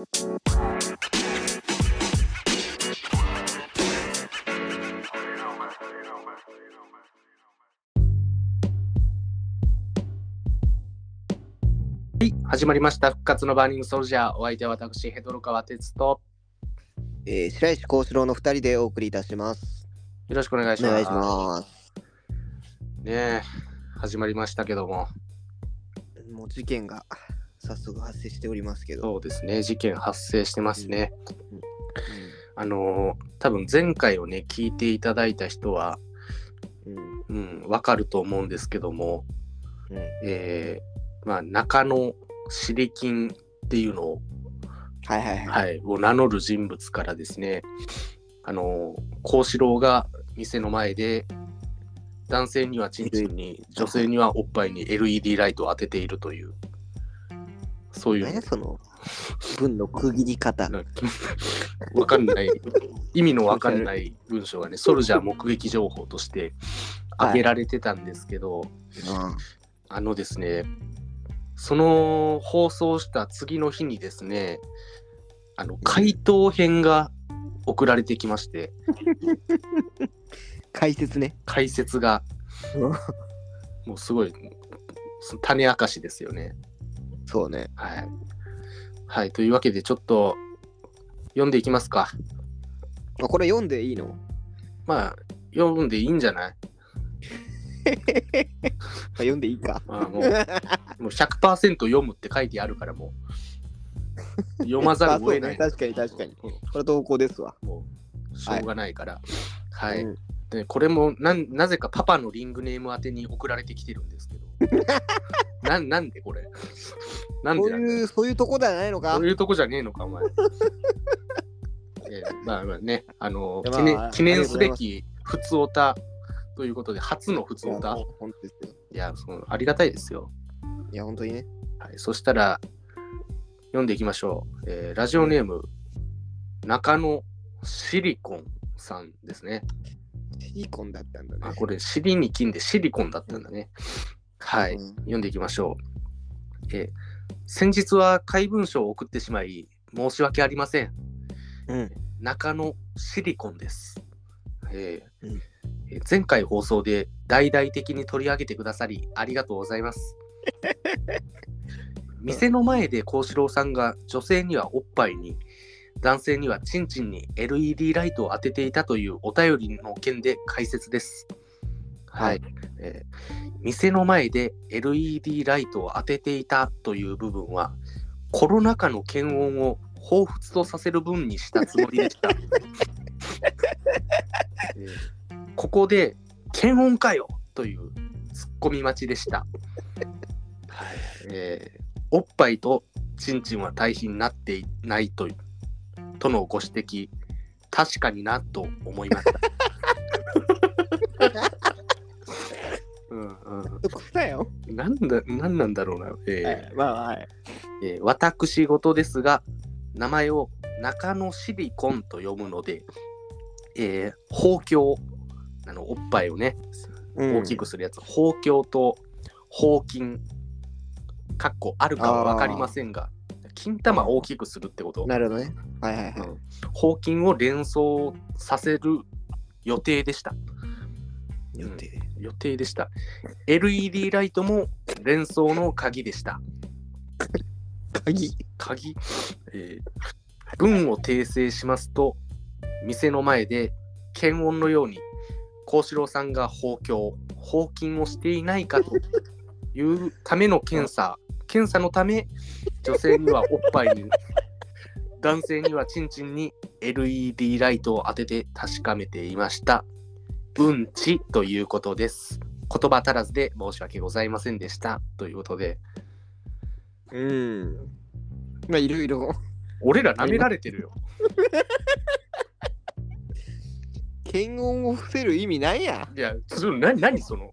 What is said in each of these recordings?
はい、始まりました。復活のバーニングソルジャー。お相手は私、ヘドロ川哲と、えー、白石幸四郎の二人でお送りいたします。よろしくお願いします。お願いします。ねえ、始まりましたけども、もう事件が早速発生しておりますけど。そうですね、事件発生してますね。うんあのー多分前回をね、聞いていただいた人は、うんうん、わかると思うんですけども、うんえーまあ、中野シリキンっていうのを、はいはいはい。はい、を名乗る人物からですね、あのー、幸四郎が店の前で、男性にはチンチンに、女性にはおっぱいに LED ライトを当てているという、そういう何やその文の区切り方。わかんない、意味のわかんない文章がね、ソルジャー目撃情報として挙げられてたんですけど、あのですね、その放送した次の日にですね、あの回答編が送られてきまして、解説ね。解説が。もうすごい種明かしですよね。そうね。はい。はい、というわけでちょっと読んでいきますか。あこれ読んでいいの？まあ、読んでいいんじゃない？あ 読んでいいか。まあもうもう100%読むって書いてあるからもう読まざるを得ない。ね確かに確かに。うんこれ投稿ですわ。もうしょうがないから。はい。うんでこれもなんなぜかパパのリングネーム宛てに送られてきてるんですけど。なんなんでこれ？なんそうでなんだいう、そういうとこではないのかそういうとこじゃねえのか、お前。えーまあまあね、あのいや記念まあ記念すべき普通オタということで、初の普通オタ。い。や、そのありがたいですよ。いや、本当にね。はい、そしたら、読んでいきましょう。えーラジオネーム、中野シリコンさんですね。シリコンだったんだね。あ、これ、尻に金でシリコンだったんだね。はい、うん読んでいきましょう。えー先日は怪文書を送ってしまい、申し訳ありません。うん。中野シリコンです。えーうんえー前回放送で大々的に取り上げてくださりありがとうございます。店の前で幸四郎さんが女性にはおっぱいに男性にはチンチンに LED ライトを当てていたというお便りの件で解説です。はい、はいえー店の前で LED ライトを当てていたという部分はコロナ禍の検温を彷彿とさせる分にしたつもりでした。えーここで検温かよというツッコミ待ちでした。はいえーおっぱいとチンチンは対比になっていないというとのご指摘、確かになと思いました。うんうん、だよ。なんだなんなんだろうな、えーはいまあ、はい。えー私事ですが、名前を中野シリコンと読むので、えー、包協、あのおっぱいをね、大きくするやつ、包協と包筋、かっこあるかは分かりませんが、金玉を大きくするってこと、なるほどね。はいはいはい。うん包筋を連想させる予定でした。予定？予定でした。LED ライトも連想の鍵でした。鍵？鍵、えー文を訂正しますと、店の前で検温のように、幸四郎さんが包協、包筋をしていないかというための検査、検査のため、女性にはおっぱいに、男性にはチンチンに LED ライトを当てて確かめていました。うんちということです。言葉足らずで申し訳ございませんでした。ということで、うん。まあ、いろいろ。俺ら舐められてるよ。検温を伏せる意味なんや。いや、それな何その？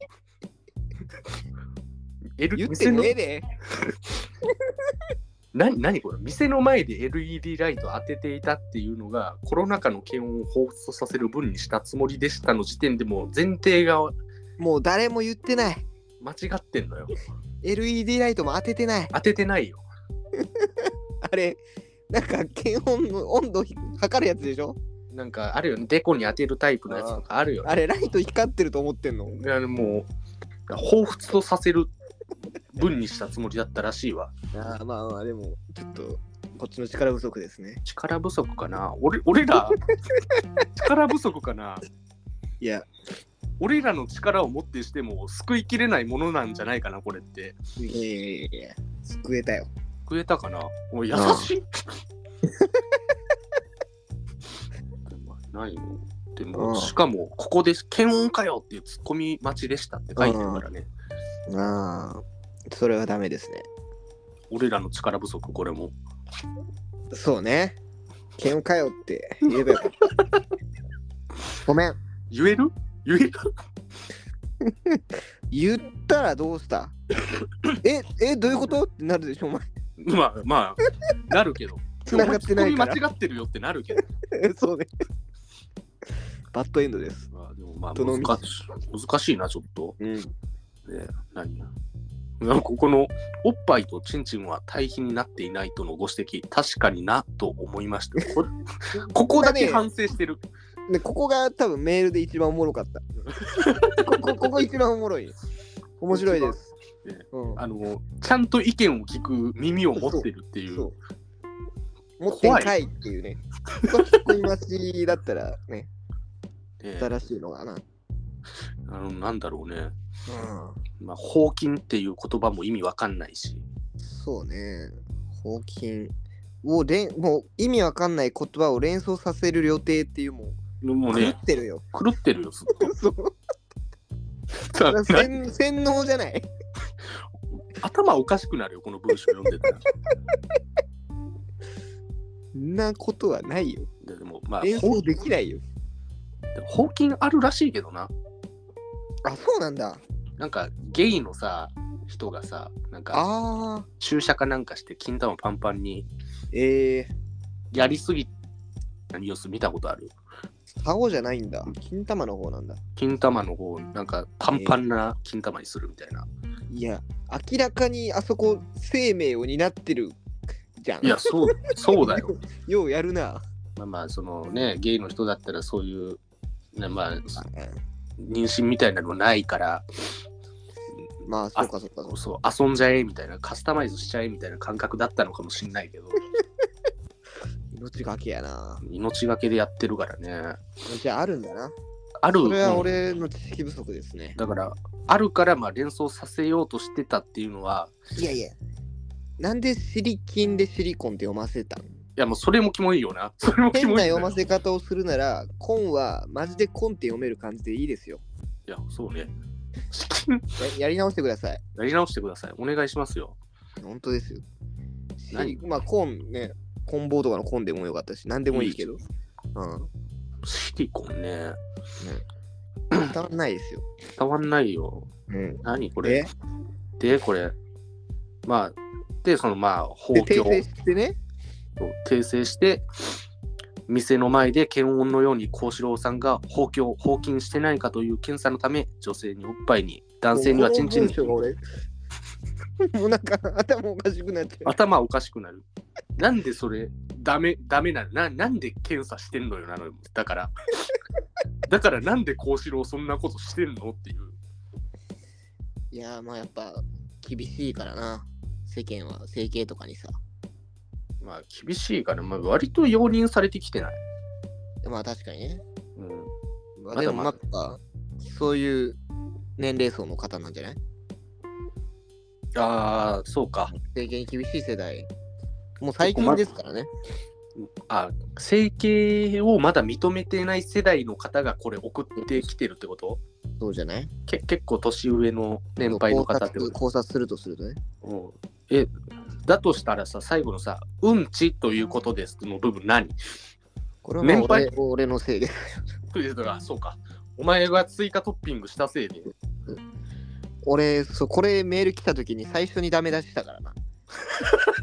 L 言ってねえで。な何これ？店の前で LED ライト当てていたっていうのがコロナ禍の検温を放出させる分にしたつもりでしたの時点でもう前提がもう誰も言ってない。間違ってんのよ LED ライトも当ててない。当ててないよ あれ、なんか検温の温度測るやつでしょ？なんかあるよね。デコに当てるタイプのやつとかあるよね。あれライト光ってると思ってんの？いやもう、彷彿とさせる分にしたつもりだったらしいわ。あーまあまあでもちょっとこっちの力不足ですね。力不足かな？俺俺ら、力不足かな？いや。俺らの力をもってしても救いきれないものなんじゃないかな、これって。いやいやいやいや救えたよ。救えたかな？おい優しい。何よ。でも、うん。しかも、ここで検温かよっていうツッコミ待ちでしたって書いてるからね。ああそれはダメですね。俺らの力不足、これも。そうね。検温かよって言えばよかった。ごめん。言える？言える？言ったらどうした？ええどういうこと？ってなるでしょお前。まあまあ、なるけど。繋がってないから。間違ってるよってなるけど。そうね。バッドエンドです。まあでもまあ難しい難しいな、ちょっと。うん。ね、何なんかここのおっぱいとチンチンは対比になっていないとのご指摘、確かになと思いました。これ ここだけ反省してる。でここが多分メールで一番おもろかった。ここここ一番おもろい。面白いです、ねうん、あの、ちゃんと意見を聞く耳を持ってるっていう。そう持ってんかいっていうね。ツッコミ待ちだったらね。ね 新しいのかな、あのなんだろうね。うん、まあ、放金っていう言葉も意味わかんないし。そうね。放金を連もう意味わかんない言葉を連想させる予定っていうもう狂もうねっ、てるよ、狂ってるよ、ずっ そう。洗洗脳じゃない？頭おかしくなるよ、この文章読んでたら。そんなことはないよ。ででも、まあ、連想できないよ。ほ放金あるらしいけどな。あそうなんだ。なんか、ゲイのさ、人がさ、なんか、ああ注射かなんかして金玉パンパンにえー、やりすぎたニュース見たことある？竿じゃないんだ。金玉の方なんだ。金玉の方、なんかパンパンな金玉にするみたいな。いや明らかにあそこ生命を担ってるじゃん。いや、そう、そうだよ。ようやるな。まあまあ、そのね、ゲイの人だったらそういう、ね、まあ、妊娠みたいなのないから、まあそうかそうかそうか。そう遊んじゃえみたいなカスタマイズしちゃえみたいな感覚だったのかもしんないけど。命がけやな。命がけでやってるからね。じゃああるんだな。ある。それはうん俺の知識不足ですね。だからあるからまあ連想させようとしてたっていうのはいやいや。なんでシリキンでシリコンって読ませたん？いやもうそれもキモいよなそれもキ変なモいよ読ませ方をするならコンはマジでコンって読める感じでいいですよ。いやそうね。ややり直してください。やり直してください。お願いしますよ。本当ですよ。何？まあコンね。コンボウとかのコンでもよかったし何でもいいけど。うん。シリコンね。伝わんないですよ。伝わんないよ。うん。何こでれでこれ。まあでそのまあ放で訂棄を正してね訂正して店の前で検温のように幸四郎さんが放棄を放金してないかという検査のため女性におっぱいに男性にはチンチンに。もうなんか頭おかしくなっちゃう頭おかしくなる。なんでそれダメダメなの？ななんで検査してんのよなのよ。だから。だからなんで幸四郎そんなことしてんのっていう。いやーまあやっぱ厳しいからな。世間は整形とかにさまあ厳しいから、まあ、割と容認されてきてない、まあ確かにね、うん、まあ、でもまあそういう年齢層の方なんじゃない？ああそうか。整形に厳しい世代。もう最近ですからね。あ整形をまだ認めてない世代の方がこれ送ってきてるってこと？そうじゃない？け結構年上の年配の方って考察こと考察するとするとね。うん。えだとしたらさ最後のさ「うんちということです」の部分何？これはまあ年配？俺俺のせいで。あそうか。お前が追加トッピングしたせいで。俺そうこれメール来た時に最初にダメ出ししたからな。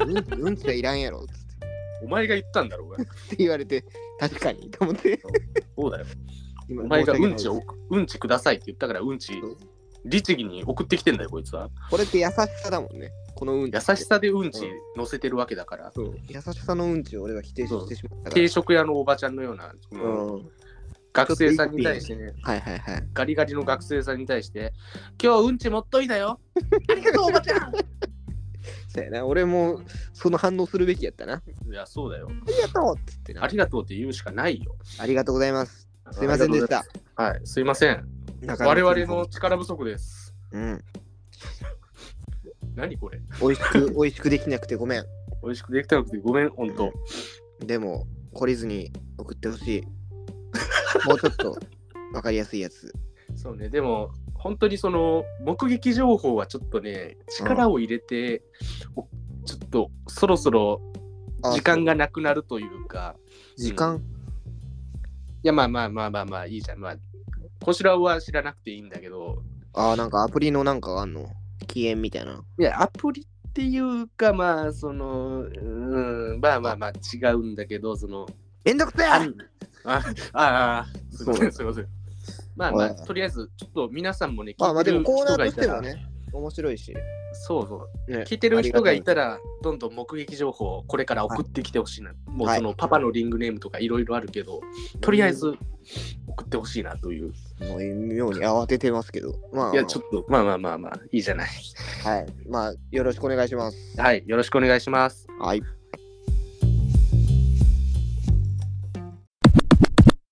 うんうんちはいらんやろ。っつってお前が言ったんだろうがって言われて確かにと思って。そうだよ。今お前がうんちをうんちくださいって言ったからうんち律儀に送ってきてんだよこいつは。これって優しさだもんねこのうんち。優しさでうんち乗せてるわけだから、そう優しさのうんちを俺は否定してしまったから。定食屋のおばちゃんのような、そのうん。学生さんに対してね、はいはいはい。ガリガリの学生さんに対して、今日うんち持っといたよ。ありがとう、おばちゃん。そうやな。俺もその反応するべきやったな。あいや、そうだよ。りがとうっつってな。ありがとうって言うしかないよ。ありがとうございます。すいませんでした。はい、すいません。我々の力不足です。うん何これ。美味しく 美味しくできなくてごめん。美味しくできたなくてごめん、ほんと。でも懲りずに送ってほしい。もうちょっとわかりやすいやつ。そうね、でも、本当にその、目撃情報はちょっとね、力を入れて、おちょっと、そろそろあ時間がなくなるというか、時間、いや、まあまあまあまあまあ、いいじゃん。まあ、こちらは知らなくていいんだけど、ああなんかアプリのなんかがあんの？期限みたいな。いや、アプリっていうか、まあ、その、うん、まあまあまあ、違うんだけど、その、めんどくせえ！あああ、すいませ、んすいません。まあまあ、はい。とりあえず、ちょっと皆さんもね、まあまあでもコーナーとしてもね面白いし、そうそう、ね。聞いてる人がいらたら、どんどん目撃情報をこれから送ってきてほしいな。もうはい。そのパパのリングネームとかいろいろあるけど、とりあえず送ってほしいなという。もう妙に慌ててますけどまあいや、ちょっと、まあまあまあまあ、いいじゃない。はいまあよろしくお願いしますはい、よろしくお願いします。はい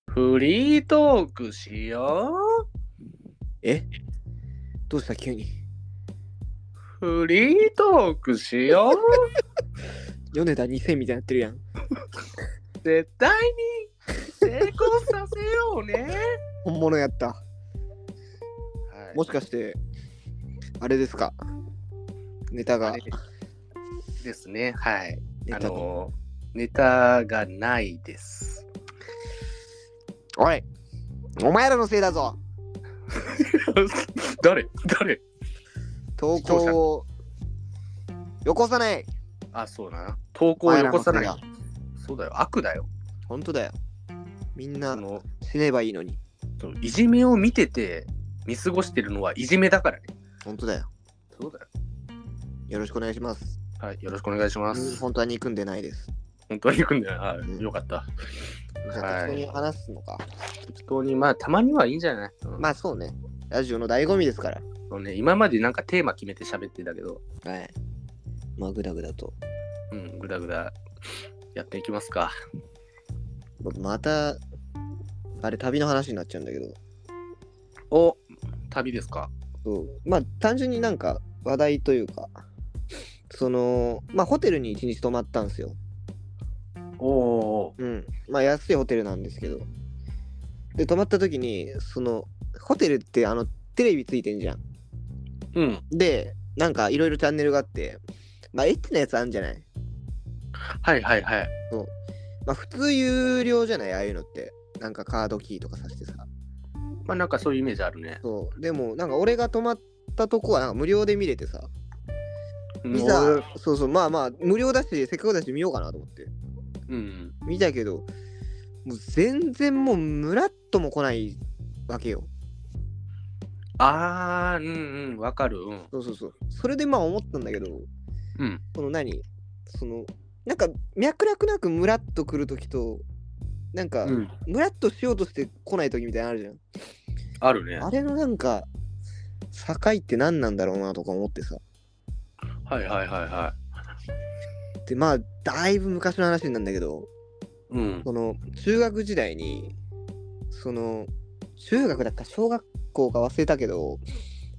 フリートークしよえ？どうした急に？う。フリートークしよう。米田2000みたいになってるやん絶対に 成功させようね。本物やったはいもしかしてあれですか？ネタがですね。はい。あネタがの、ネタがないです。おいお前らのせいだぞ 誰？誰？投稿をよこさないあ、そうだな。投稿をよこさないお前らのせい。そうだよ。悪だよ。本当だよみんなあの死ねばいいのにそのいじめを見てて見過ごしてるのはいじめだからね。本当だよそうだよ。よろしくお願いしますはい。よろしくお願いします。本当は憎んでないです本当に行くんだよ。あうんよかった。じゃあはい適当に話すのか、適当に、まあ、たまにはいいんじゃない、うんまあそうねラジオの醍醐味ですからそうね、今までなんかテーマ決めて喋ってたけど、はいまあグダグダとうん、ぐだぐだやっていきますか。またあれ旅の話になっちゃうんだけどお、旅ですか？そうまあ単純になんか話題というかそのまあホテルに一日泊まったんですよおおうんまあ安いホテルなんですけどで泊まった時にそのホテルってあのテレビついてんじゃんー。うん。でなんかいろいろチャンネルがあってまあエッチなやつあるんじゃない？はいはいはい。まあ普通有料じゃない？ああいうのって。なんかカードキーとかさしてさ。まあなんかそういうイメージあるね。そう。でもなんか俺が泊まったとこはなんか無料で見れてさ。うん。いざそうそう。まあまあ無料だしせっかくだし見ようかなと思って。うん。見たけどもう全然もうムラっとも来ないわけよ。あー、うんうん、わかる。うん。そうそうそう。それでまあ思ったんだけどうん。その何？そのなんか脈絡なくムラっと来るときとなんか、うん、ムラっとしようとして来ないときみたいなのあるじゃんあるね。あれのなんか境って何なんだろうなとか思ってさはいはいはいはでまあだいぶ昔の話なんだけどい。うん。その中学時代にその中学だったか小学校か忘れたけど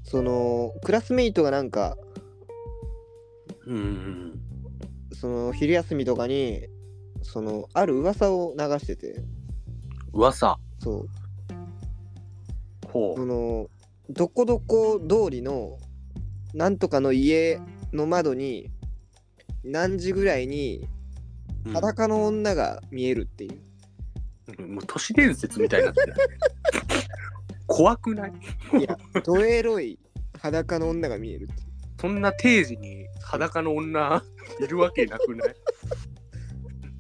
そのクラスメイトがなんかうんうんその昼休みとかにそのある噂を流しててうん。噂。そうほ。そうのどこどこ通りのなんとかの家の窓に何時ぐらいにうん裸の女が見えるっていう、もう都市伝説みたいになってる。怖くない？いやドエロい裸の女が見えるっていうそんな定時に裸の女 いるわけなくな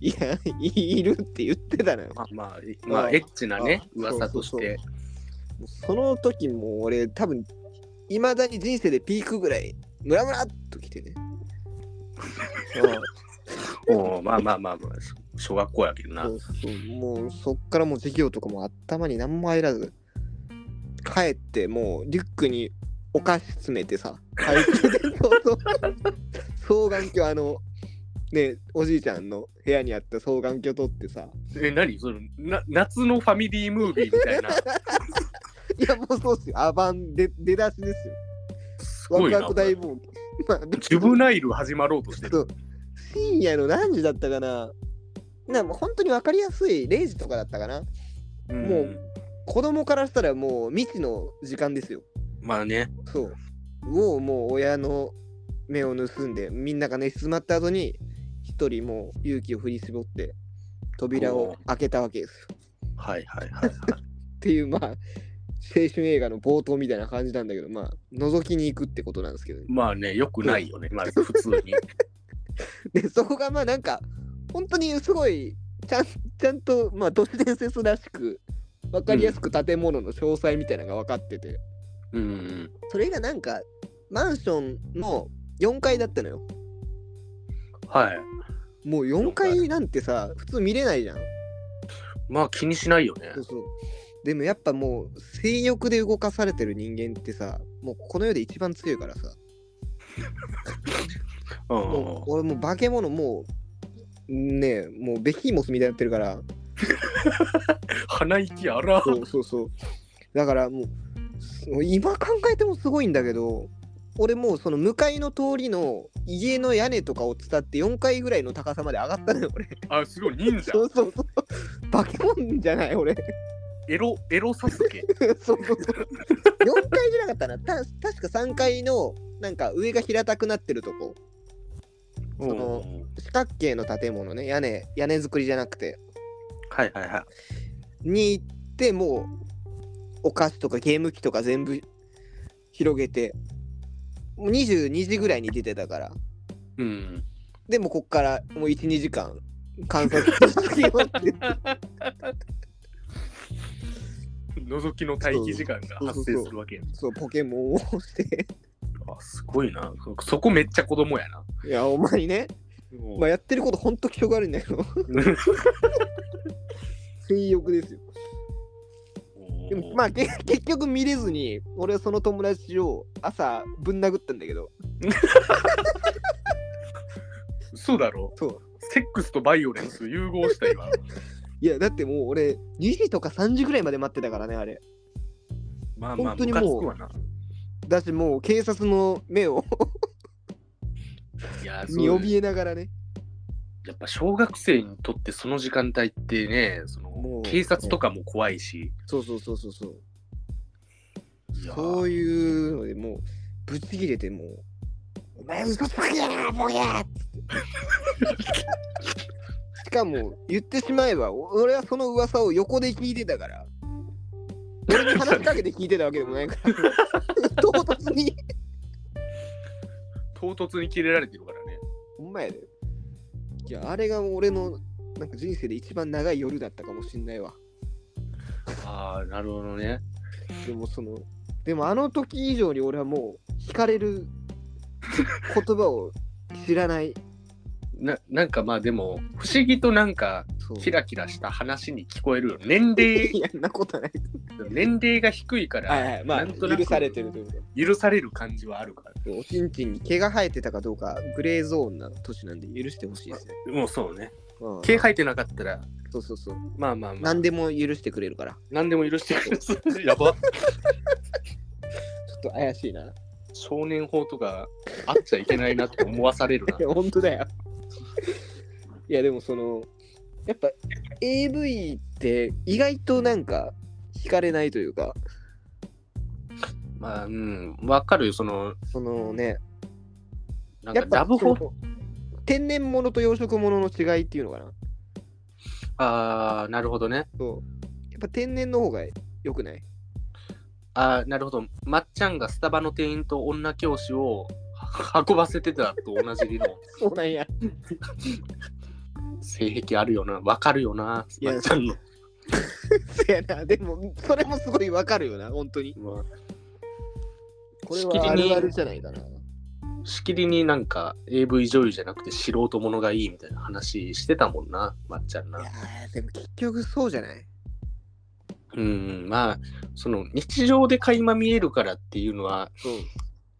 い？いやいいるって言ってたのよ。まあまあ、いまあ、あエッチなね、あ噂として。その時もう俺多分いまだに人生でピークぐらいムラムラっときてね。おーまあまあまあまあ、小学校やけどな。そうそう。もうそっからもう授業とかも頭に何も入らず帰ってもうリュックにお菓子詰めてさ双眼鏡あのねおじいちゃんの部屋にあった双眼鏡取ってさ。え、何？そのな夏のファミリームービーみたいな。いやもうそうっすよ。アバンで出だしですよ。すごいな。ク大冒険。まあジュブナイル始まろうとしてる。そう。深夜の何時だったかな。なもう本当に分かりやすい0時とかだったかな。うん。もう子供からしたらもう未知の時間ですよまあね。そうをもう親の目を盗んでみんなが寝静まった後に一人もう勇気を振り絞って扉を開けたわけですよはいはいはい、はい。っていうまあ青春映画の冒頭みたいな感じなんだけどまあ覗きに行くってことなんですけど、ね、まあね、よくないよね。まあ普通に。でそこがまあなんか本当にすごいちゃんちゃんとまあ都市伝説らしく分かりやすく建物の詳細みたいなのが分かってて、うん。それがなんかマンションの4階だったのよ。はい。もう4階なんてさ普通見れないじゃん。まあ気にしないよね。そう。そう。でもやっぱもう性欲で動かされてる人間ってさもうこの世で一番強いからさ。うん。もう俺もう化け物もうねえもうベヒーモスみたいになってるから。鼻息荒。そうそうそう。だからもう今考えてもすごいんだけど俺もうその向かいの通りの家の屋根とかを伝って4階ぐらいの高さまで上がったのよ俺あ、すごい、忍者そ。うそうそう化け物じゃない俺エロ、エロサスケ。そうそうそう。4階じゃなかったな。た確か3階のなんか上が平たくなってるとこ。その四角形の建物ね、屋根、屋根作りじゃなくて。はいはいはい。に行って、もうお菓子とかゲーム機とか全部広げて、もう22時ぐらいに出てたから。うん。でもこっからもう1、2時間観察しようって。覗きの待機時間が発生するわけやそう、ポケモンをして。あすごいなそ。そこめっちゃ子供やな。いや、お前ね。まあ、やってることほんと気色悪いんだけど。性欲ですよ。でもまあけ 結局見れずに俺はその友達を朝ぶん殴ったんだけど。そうだろ。そう。セックスとバイオレンス融合した今。いやだってもう俺2時とか3時ぐらいまで待ってたからねあれ。まあまあ、本当にもう。だしもう警察の目をいや、見怯えながらね。やっぱ小学生にとってその時間帯ってね、そのもう警察とかも怖いし。そうそうそうそうそうそういうのでもうぶち切れてもう「お前嘘つきやなボケ!」っつってしかも言ってしまえばお俺はその噂を横で聞いてたから俺に話しかけて聞いてたわけでもないから 唐突に唐突に切れられてるからね。ほんまやでいやあれが俺のなんか人生で一番長い夜だったかもしんないわああ、なるほどね。でもそのでもあの時以上に俺はもう惹かれる言葉を知らないななんかまあでも、不思議となんかキラキラした話に聞こえるよ。年齢 い、やんなことない年齢が低いから、はいはいまあ許されてるというか許される感じはあるから。おちんちんに毛が生えてたかどうかグレーゾーンな年なんで許してほしいですね、もうそうね。うん毛生えてなかったら、そうそうそう。まあまあまあ、何でも許してくれるから。何でも許してくれる。やば。ちょっと怪しいな。少年法とかあっちゃいけないなって思わされるな。いや本当だよ。いやでもそのやっぱ AV って意外となんか惹かれないというか。まあ、うん、わかるよ。その、そのね。なんやっぱかラブホ天然物と養殖物の違いっていうのかな？ああ、なるほどね。そうやっぱ天然の方が良くない？ああ、なるほど。まっちゃんがスタバの店員と女教師をは運ばせてたと同じ理論。そうなんや性癖あるよな。わかるよな。いやまっちゃんの。そやなでもそれもすごいわかるよな本当にまあこれはあるあるじゃないかなしきりになんか AV 女優じゃなくて素人ものがいいみたいな話してたもんな、まっちゃんな。いやーでも結局そうじゃないうん、まあ、その日常で垣間見えるからっていうのは、うん。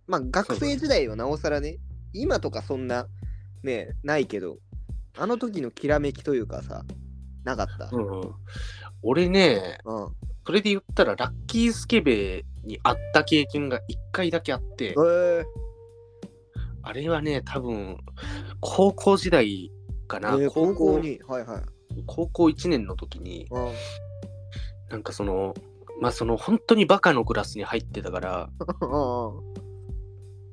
まあ学生時代はなおさらね、今とかそんなね、ないけど、あの時のきらめきというかさ、なかった？うん、俺ね、うん。それで言ったらラッキースケベに会った経験が1回だけあって、えー、あれはね、多分、高校時代かな、えー高校に。はいはい。高校1年の時に、うん。なんかその、まあその本当にバカのクラスに入ってたから、うん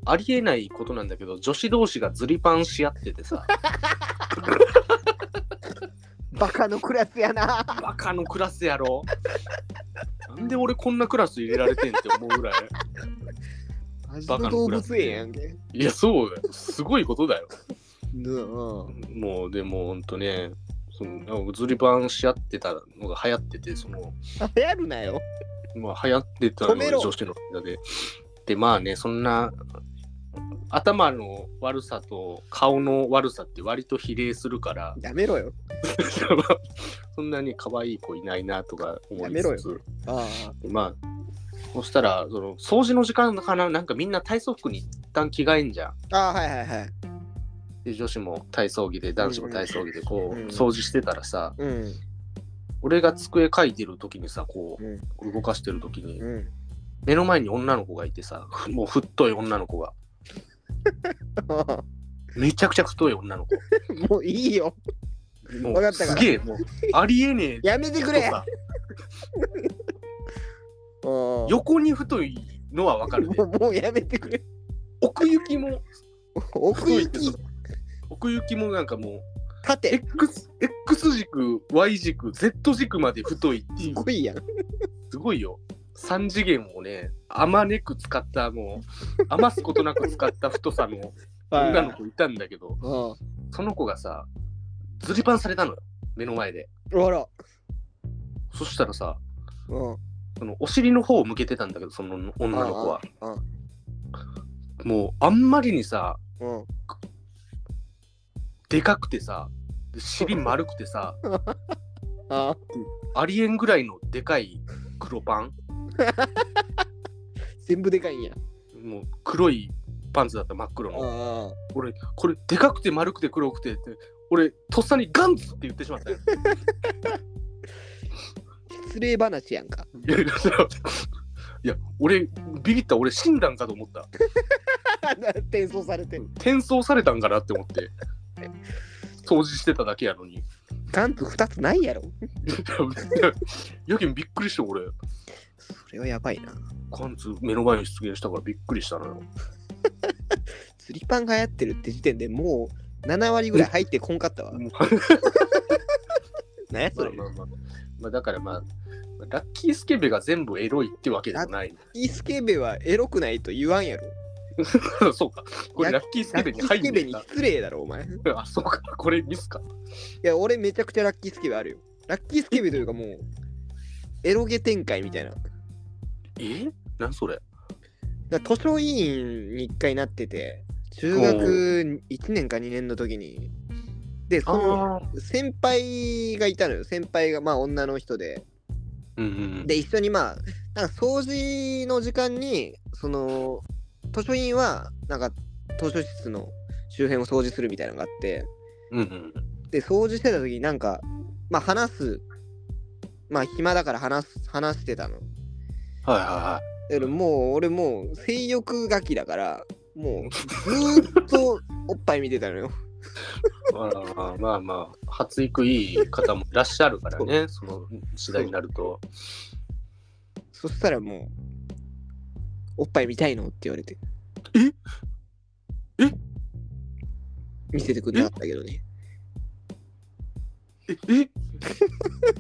ありえないことなんだけど、女子同士がズリパンし合っててさ、バカのクラスやな。バカのクラスやろ。なんで俺こんなクラス入れられてんって思うぐらい。マジの動物園やんけ。いや、そうだよ。すごいことだよ。もう、でもほんとね、そのズリパンし合ってたのが流行ってて、その、流行るなよ。まあ流行ってたの止めろ女子の間で。で、まあね、そんな、頭の悪さと顔の悪さって割と比例するから、やめろよ。そんなに可愛い子いないなとか思いやめろつつ、あまあ、そしたら、その掃除の時間かな、なんかみんな体操服に一旦着替えんじゃん。あ。ああ、はいはいはい。で、女子も体操着で、男子も体操着で、こう、うん掃除してたらさ、うん。俺が机書いてる時にさ、こうん。う、動かしてる時に、うん。目の前に女の子がいてさ、もう太い女の子が、めちゃくちゃ太い女の子。もういいよ。もうわかったからすげえ、もう、ありえねえ。やめてくれ。横に太いのはわかるねも。う もうやめてくれ。奥行きも奥行き奥行きもなんかもう、縦。X, X 軸、Y 軸、Z 軸まで太いっていうす、ごいやん。すごいよ。3次元をね、あまねく使った、もう、余すことなく使った太さの 女の子いたんだけど、うん。その子がさ、ズリパンされたのよ、目の前で。あら。そしたらさ、うん。そのお尻の方を向けてたんだけど、その女の子は。うん。もう、あんまりにさ、うん。でかくてさ、で尻丸くてさ、あありえんぐらいのでかい黒パン 全部でかいんや。もう黒いパンツだった真っ黒の。あ俺、これでかくて丸くて黒くてって、俺、とっさにガンツって言ってしまったよ。失礼話やんか。いやいやいや、俺、ビビった、俺死んだんかと思った。転送されて。転送されたんかなって思って。掃除してただけやのに。ガンプ2つないやろ。やけんびっくりして、俺。それはやばいな。ガンツ目の前に出現したからびっくりしたのよ。釣りパンが流行ってるって時点でもう7割ぐらい入ってこんかったわ。もう何やそれ。まあまあまあ。まあ、だからまあ、ラッキースケベが全部エロいってわけでもない。イースケベはエロくないと言わんやろ。そうか。これラッキースラッキーケベに入スケベに。失礼だろ、お前。いあ、そうか。これミスか。や、俺めちゃくちゃラッキースケベあるよ。ラッキースケベというかもう、エロゲ展開みたいな。え？なんそれ？ら図書委員に1回なってて、中学1年か2年の時に。で、その。先輩がいたのよ。先輩がまあ女の人で。うんうん。で、一緒にまあ、なんか掃除の時間に、その、図書委員は、なんか図書室の周辺を掃除するみたいなのがあって、うんうん。で、掃除してた時になんか、まあ話す、まあ暇だから話す、話してたの。はいはいはだけどもう、俺もう性欲ガキだから、もうずーっとおっぱい見てたのよ。い。まあまあまあ、発育いい方もいらっしゃるからね、その時代になると。そしたらもう、おっぱい見たいのって言われて。え？え？見せてくれなかったけどね。え、え、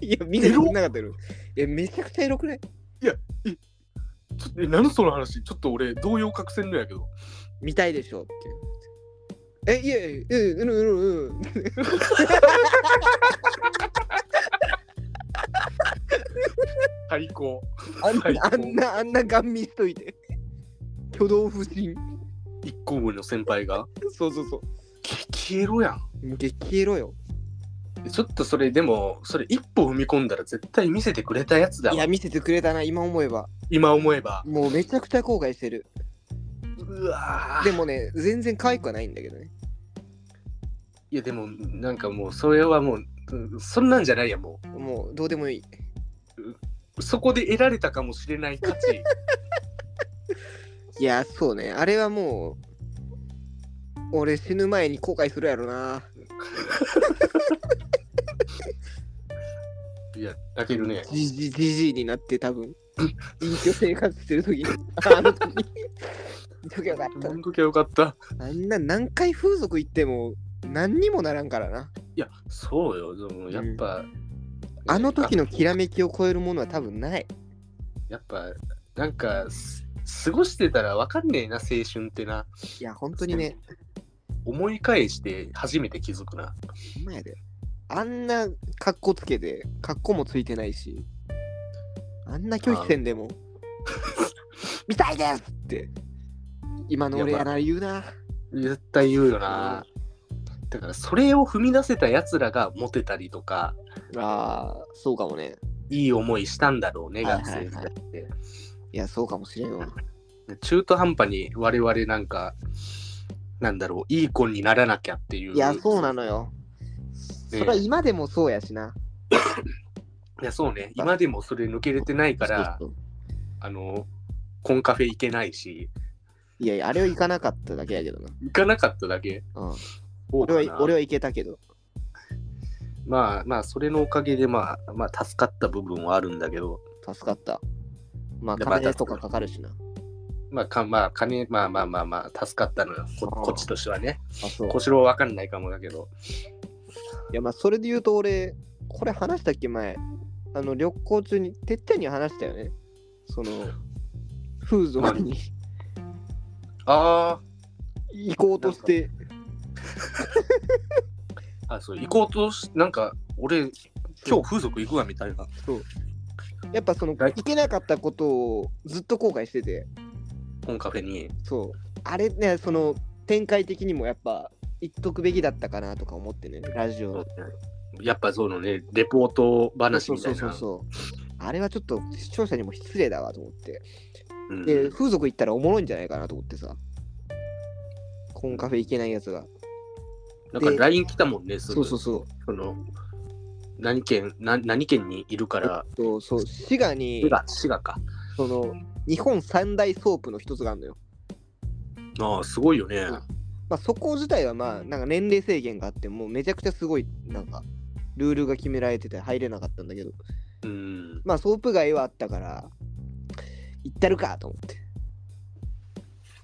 いや、見せてくれなかったけど。え、めちゃくちゃエロくない？ちょっと、え、何その話？ちょっと俺、動揺隠せんのやけど。見たいでしょって。え、いやいや、うん、うん、うん、うん。最高。あん最高あんな、あんなガン見しといて。挙動不審。一個上の先輩がそうそうそ消えろやん。激エロよ。ちょっとそれでも、それ一歩踏み込んだら絶対見せてくれたやつだわいや、。見せてくれたな、今思えば。今思えば。もうめちゃくちゃ後悔してる。うわーでもね、全然可愛くはないんだけどね。いやでも、なんかもう、それはもう、うんそんなんじゃないやんももうどうでもいい。う。そこで得られたかもしれない価値。いや、そうね。あれはもう、俺死ぬ前に後悔するやろな。いや、だけどね、じじじじいになって多分、隠居生活してる時に、あの時に、見ときゃよかったほ。んときゃよかった。あんな何回風俗行っても何にもならんからな。いや、そうよ。でもやっぱ、あの時のきらめきを超えるものは多分ない。やっぱ、なんか、す過ごしてたらわかんねえな、青春ってな。いや、本当にね、思い返して初めて気づくな。ほんまやで。あんな格好つけて、格好もついてないし、あんな拒否せんでも、見たいですって、今の俺やなら言うな。絶対言うよな。だから、それを踏み出せたやつらがモテたりとか、ああ、そうかもね。いい思いしたんだろうね、はいはい学はい生時代って。いや、そうかもしれんわ。中途半端に我々なんか、なんだろう、いい子にならなきゃっていう。いや、そうなのよ。それは今でもそうやしな。いや、そうね。今でもそれ抜けれてないから、そうそうあの、コンカフェ行けないし、いやいや、あれは行かなかっただけやけどな。行かなかっただけ？うん、俺は俺は行けたけど。まあまあ、それのおかげで、まあ、まあ、助かった部分はあるんだけど、助かった。まあ、でまた金とかかかるしな。まあ、かまあ、金、まあまあまあまあ、助かったのよ。こあーこっちとしてはね。あ、そう。小四郎わかんないかもだけど。いや、まあ、それで言うと俺、これ話したっけ、前。あの、旅行中に、てっちゃんに話したよね。その、風俗にあ行こうとして、あ、あ、そう、行こうとし、なんか、俺、今日風俗行くわみたいな。やっぱその、はい行けなかったことをずっと後悔してて、コンカフェに。そう。あれね、その、展開的にもやっぱ、言っとくべきだったかなとか思ってね、ラジオ。やっぱそのね、レポート話そうみたいな。そうそうそう。あれはちょっと視聴者にも失礼だわと思って。うんで、風俗行ったらおもろいんじゃないかなと思ってさ。コンカフェ行けないやつが。なんか LINE 来たもんね、すぐそうそうそう。その何県な何県にいるから、そうそう滋賀に滋賀、滋賀か。その日本三大ソープの一つがあるのよ。ああ、すごいよね。うんまあ、そこ自体はまあなんか年齢制限があってもうめちゃくちゃすごいなんかルールが決められてて入れなかったんだけどうん。まあソープ街はあったから行ったるかと思って。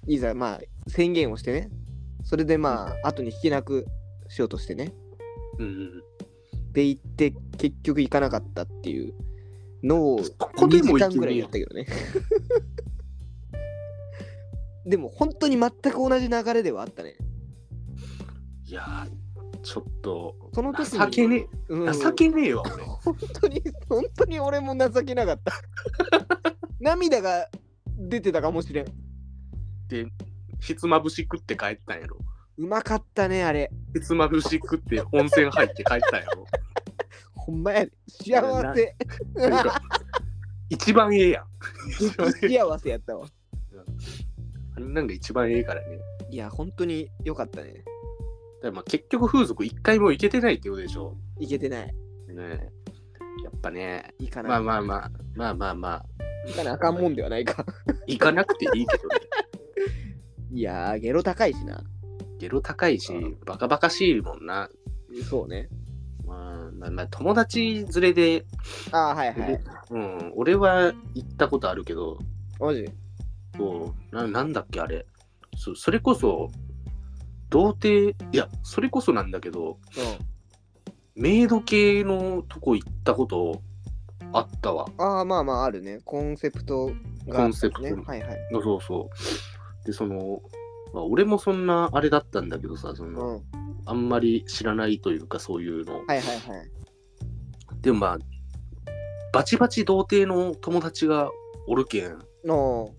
いざまあ宣言をしてね。それでまあ後に引けなくしようとしてね。うん。で行って結局行かなかったっていう。のをそこでも2時間ぐらいやったけどね。でも本当に全く同じ流れではあったね。いやー、ちょっと、その時に情けねうん。え、情けねえわ、俺。本当に本当に俺も情けなかった涙が出てたかもしれん。で、ひつまぶし食って帰ったんやろ。うまかったねあれ。ひつまぶし食って温泉入って帰ったんやろ。ほんまやで幸せ。なんか一番ええやん。幸せやったわ。あんなんが一番ええからね。いや本当によかったね。だからまあ結局風俗一回も行けてないってことでしょ。いけてない。ね。えやっぱね、いいかな、まあまあまあ、まあまあまあ、いかなあかんもんではないか。行かなくていいけどね。いやーゲロ高いしな。ゲロ高いしうん、バカバカしいもんな。そうね。まあ、まあ、まあ、友達連れで、ああはいはいうん、俺は行ったことあるけど、マジ？そうななんだっけあれ。そそれこそ童貞いやそれこそなんだけどうメイド系のとこ行ったことあったわ。んああまあまああるね。コンセプトがね。コンセプトはいはい。そうそうでその、まあ、俺もそんなあれだったんだけどさそうん。の、はいあんまり知らないというかそういうの。はいはいでもまあバチバチ童貞の友達がおるけん。の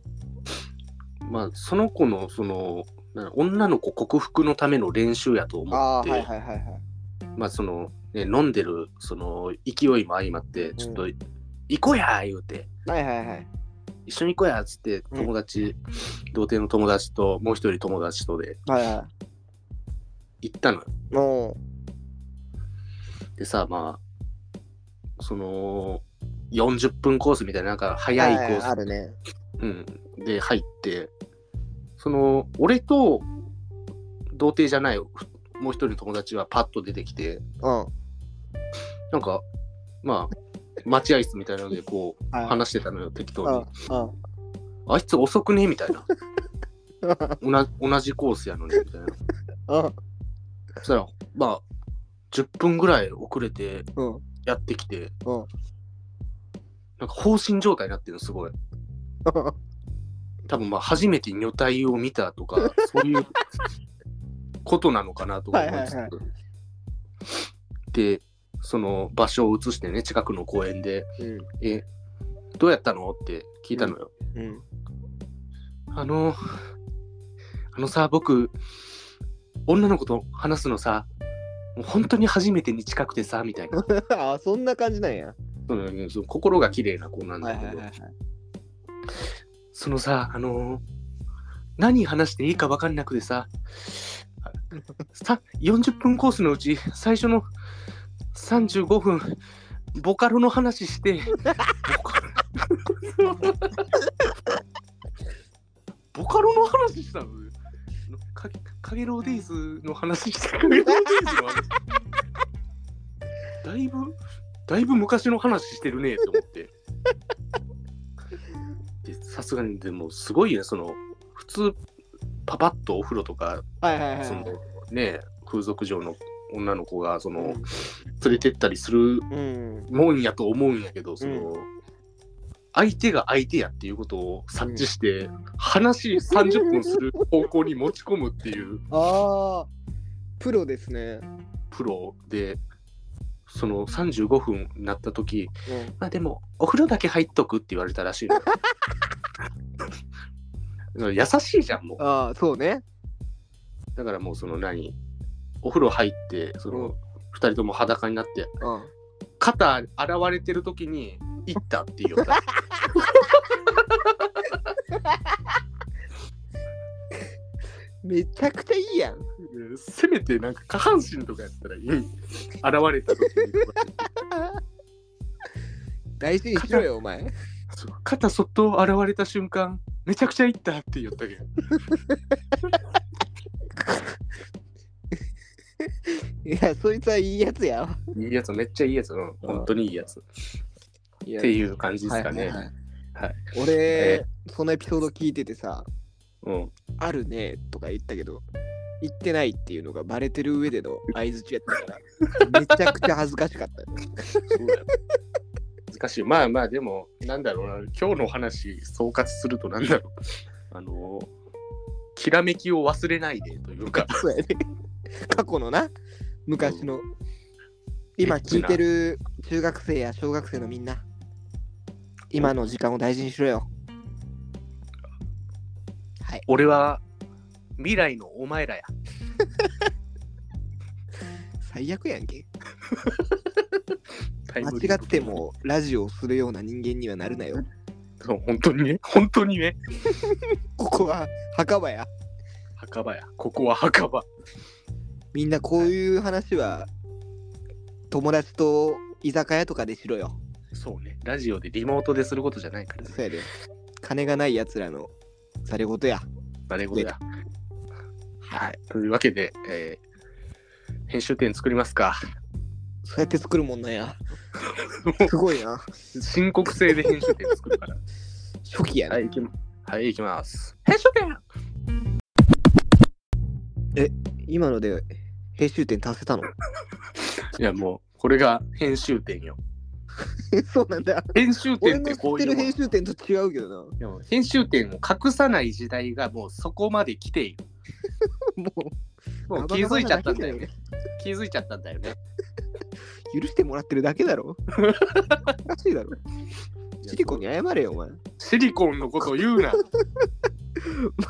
まあその子のそのな女の子克服のための練習やと思ああ、って、はいはいはいはい。まあその、ね、飲んでるその勢いも相まって、ちょっと、行こうや言うて、はいはいはい。一緒に行こうやっつって、うん。友達、童貞の友達と、もう一人友達とで。はいは行ったのよ。でさ、まあ、その、40分コースみたいな、なんかう、早いコははース、あるね。うん、で入って、その、俺と童貞じゃない、もう一人の友達はパッと出てきて、うん。なんか、まあ、待合室みたいなので、こう、はい話してたのよ、適当うんに。うん。あいつ遅くねみたいな。同じ同じコースやのに、みたいな。うん。そしたら、まあ、10分ぐらい遅れてうん。やってきて、うん。なんか放心状態になってるの、すごい。多分まあ、初めて女体を見たとか、そういうことなのかなとか思いつつ。はいはいはで、その場所を移してね、近くの公園で、うん。え、どうやったの？って聞いたのよ。うん。あの、あのさ、僕、女の子と話すのさ、もう本当に初めてに近くてさ、みたいな。あ、そんな感じなんや。そのその心が綺麗な子なんだけど、はい。そのさ、あのー何話していいか分かんなくてさ、さ40分コースのうち最初の35分、ボカロの話して、ボカロの話したの？かかげろうデイズの話して、かげろうデイズの話。だいぶ、だいぶ昔の話してるねって思って。でさすがに、でもすごいね、その、普通、パパッとお風呂とか、はいはいはい。そのね、風俗嬢の女の子が、その、うん連れてったりするうん。もんやと思うんやけど、その、相手が相手やっていうことを察知して、話30分する方向に持ち込むっていう ああ、プロですね。プロで、その35分になった時、うん。まあでも、お風呂だけ入っとくって言われたらしいの 優しいじゃん、もう。ああ、そうね。だからもうその何、お風呂入って、その、二人とも裸になって、うん。肩現れてる時に、行ったって言うた。めちゃくちゃいいやん。せめてなんか下半身とかやったらいい。現れた時に。大事にしろよ、お前。そう肩そっと現れた瞬間、めちゃくちゃ行ったって言ったけど。いや、そいつはいいやつや。いいやつ、めっちゃいいやつ。うん、本当にいいやつ。っっていう感じですかね。はいはいはいはい俺、えそのエピソード聞いててさ、うん。あるねとか言ったけど、言ってないっていうのがバレてる上での相づちやったから、めちゃくちゃ恥ずかしかったよ。そうだよ難しい。まあまあ、でも、なんだろうな、今日の話、総括するとなんだろう。あのー、きらめきを忘れないでというか、そうやね。過去のな、昔の。今聞いてる中学生や小学生のみんな、今の時間を大事にしろよ。はい。俺は未来のお前らや。最悪やんけ。タイムリープ間違ってもラジオをするような人間にはなるなよ。そう本当にね、本当にね。ここは墓場や。墓場や。ここは墓場。みんなこういう話は友達と居酒屋とかでしろよ。そうね。ラジオでリモートですることじゃないからね。そうやで。金がないやつらのされ事や。誰事や。はい。というわけで、えー編集点作りますか。そうやって作るもんなんや。すごいな。申告制で編集点作るから。初期やな。はい、行きまはい、行きます。編集点今ので編集点達せたの？いや、もう、これが編集点よ。そうなんだ。編集点ってこういうもん知ってる編集点と違うけどな。でも編集点を隠さない時代がもうそこまで来ている。も もう気づいちゃったんだよね。気づいちゃったんだよね。う 許してもらってるだけだろ？おかしいだろ。シリコンに謝れよ、お前。シリコンのことを言うな。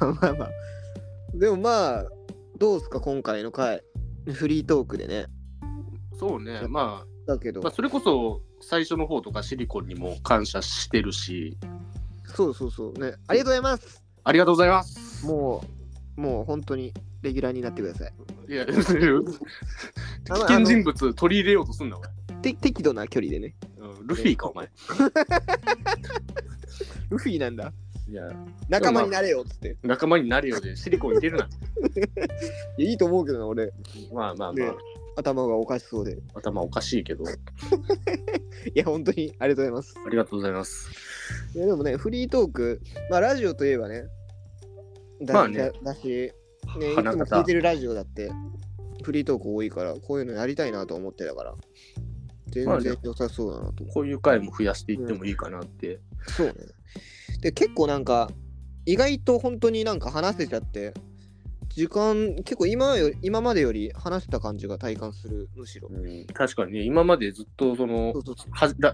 まあまあまあ。でもまあ、どうですか、今回の回。フリートークでね。そうね、まだけど、あ、まあ、それこそ最初の方とかシリコンにも感謝してるし、そうそうそうね。ありがとうございます。ありがとうございます。もう、もう本当にレギュラーになってください。いや、危険人物取り入れようとすんな、お前。て適度な距離でね。うんルフィか、お前。ルフィなんだ。いや、仲間になれよっつって。仲間になるようでシリコン入れるな。いや、いいと思うけどな、俺。まあまあまあ、ね頭がおかしそうで。頭おかしいけど、あ いや、本当にありがとうございます。りがとうございます。いや、でもね、フリートーク、まあ、ラジオといえばね、だ,、まあねだだし、ね、いつ花形も聞いてるラジオだって、フリートーク多いから、こういうのやりたいなと思ってたから、全まあね然良さそうだなと。こういう回も増やしていってもいいかなって。そうね。で、結構なんか、意外と本当になんか話せちゃって、時間、結構今よ今までより話した感じが体感する、むしろ。うん確かにね、今までずっとその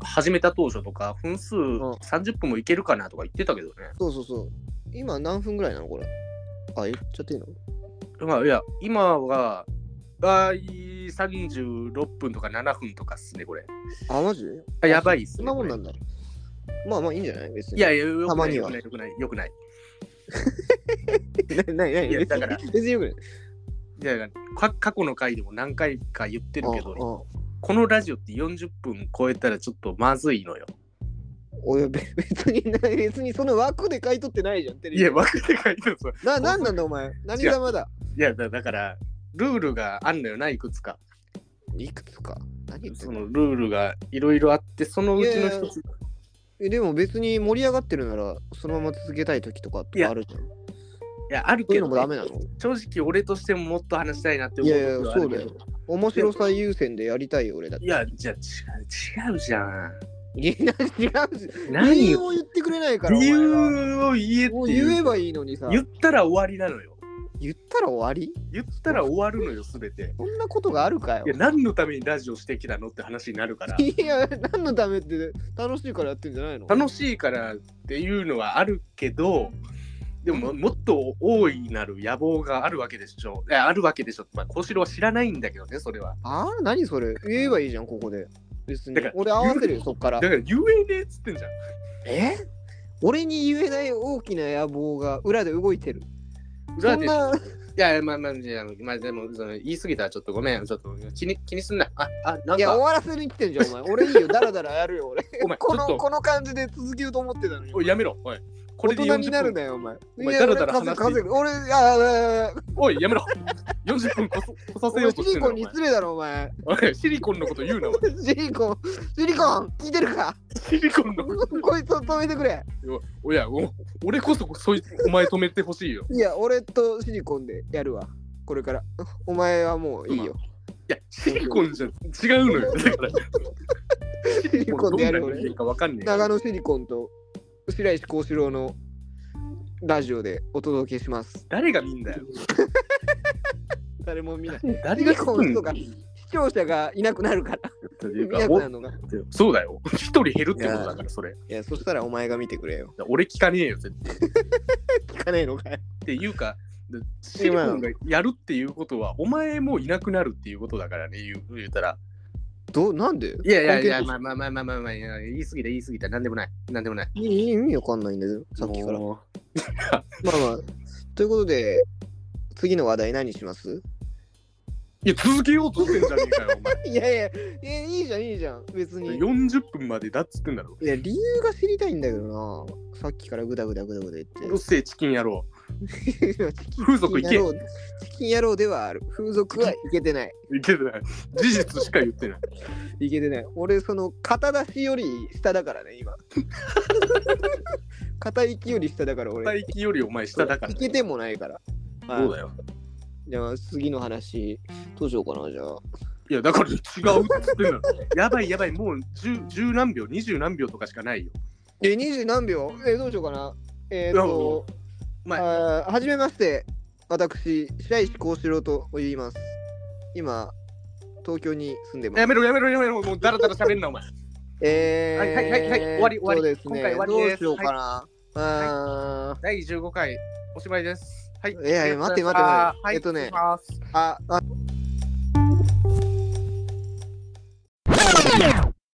始めた当初とか、分数30分もいけるかなとか言ってたけどね。そうそうそう。今何分ぐらいなのこれ？あ、言っちゃっていいの？まあ、いや、今は、あー36分とか7分とかっすね、これ。あ、マジ？あやばいっすね。こそんなもんなんだ。まあまあいいんじゃない？別に。れいやいや、よくない、よくない、よくない、よくない。ななないいやだから別によくない。いやか過去の回でも何回か言ってるけど、このラジオって40分超えたらちょっとまずいのよ。お 別にな別にその枠で買い取ってないじゃんテレビいや、枠で書いてるさ。ななんなんだお前？何様だ？いやだ、だから、ルールがあんのよな、いくつか。いくつか？何そのルールがいろいろあって、そのうちの一つ。えでも別に盛り上がってるならそのまま続けたい時とかといや。かあるじゃん。いや、あるけど、のもダメなの？正直俺としてももっと話したいなって思ういやいやそうだよ。面白さ優先でやりたいよ俺だって。いや、じゃあ違う、違うじゃん。いや違うし。何理由よを言ってくれないから理由を言えって言えばいいのにさ。言ったら終わりなのよ。言ったら終わり？言ったら終わるのよ、すべて。そんなことがあるかよいや、何のためにラジオしてきたのって話になるから。いや何のためって楽しいからやってんじゃないの？楽しいからっていうのはあるけど、でももっと大いなる野望があるわけでしょ。いやあるわけでしょ。まあ、小四郎は知らないんだけどね、それは。ああ何それ？言えばいいじゃんここで別にだから俺合わせるよそっからだから言えねえっつってんじゃん。え？俺に言えない大きな野望が裏で動いてる裏でいや、まあまあ、じゃあ、まあ、でもその言い過ぎたらちょっとごめん。ちょっと気に気にすんな。あ、あ、なんいや終か、わらせに来てんじゃんお前俺いいよダラダラやるよ俺お前、ちこのこの感じで続けようと思ってたのにおい、やめろ。おい、これで40大人になる分。なよお前お前いやダラダラ俺話して俺いやいやいやおい、やめろ。40分こそこさせようとしてシリコンに失礼だろお前い、シリコンのこと言うな。シリコンシリコン聞いてるか？シリコンのこと。こいつを止めてくれおいや、お俺こそそいお前止めてほしいよ。いや俺とシリコンでやるわこれからお前はもういいよいや、シリコンじゃ違うのよ。だから。シリコンでやるよ俺どんな人間かわかんねえ。長野シリコンと白石幸四郎のラジオでお届けします。誰が見んだよ。誰も見ない。誰がシリコンとか視聴者がいなくなるから。いうかなくなるのが。いそうだよ。一人減るってことだから、それ。や、そしたらお前が見てくれよ。俺聞かねえよ、絶対。っ 聞かねえのかよ。ていうか、シリコンがやるっていうことは、お前もいなくなるっていうことだからね、言う言うたら。どうなんで？いやいやいや、まあまあまあまあまあまあ、いや言い過ぎた、言い過ぎた、なんでもない。なんでもない。いい意味わかんないんだけど、さっきから。まもあまあ、ということで、次の話題何します？ういや、続けようとしてんじゃねえかよ、お前。いやいや、いやいいじゃん、いいじゃん、別に。40分までだっつってんだろ。いや、理由が知りたいんだけどな。さっきからグダグダグダグダ言ってうる。せえ、チキン野郎。風俗行けチキン野郎ではある。風俗はいけてない。いけてない。事実しか言ってない。いけてない。俺、その、肩出しより下だからね、今。肩行きより下だから、俺。大気よりお前下だから。いけてもないから。そうだよ。じゃあ、次の話、どうしようかな、じゃあ。いや、だから違うっつってんだろ。やばいやばい、もう10、10何秒、20何秒とかしかないよ。え、20何秒？え、どうしようかな。えー、っと、お前、あーはじめまして、私、白石幸四郎と言います。今、東京に住んでます。やめろやめろやめろ、もうだらだら喋んな、お前。えー、はいはいはいはい。終わり終わり。そうですね、今回終わりです。どうしようかな。あー。第15回、おしまいです。はい。いやいや待って待って待って。はい、えっとね。ああ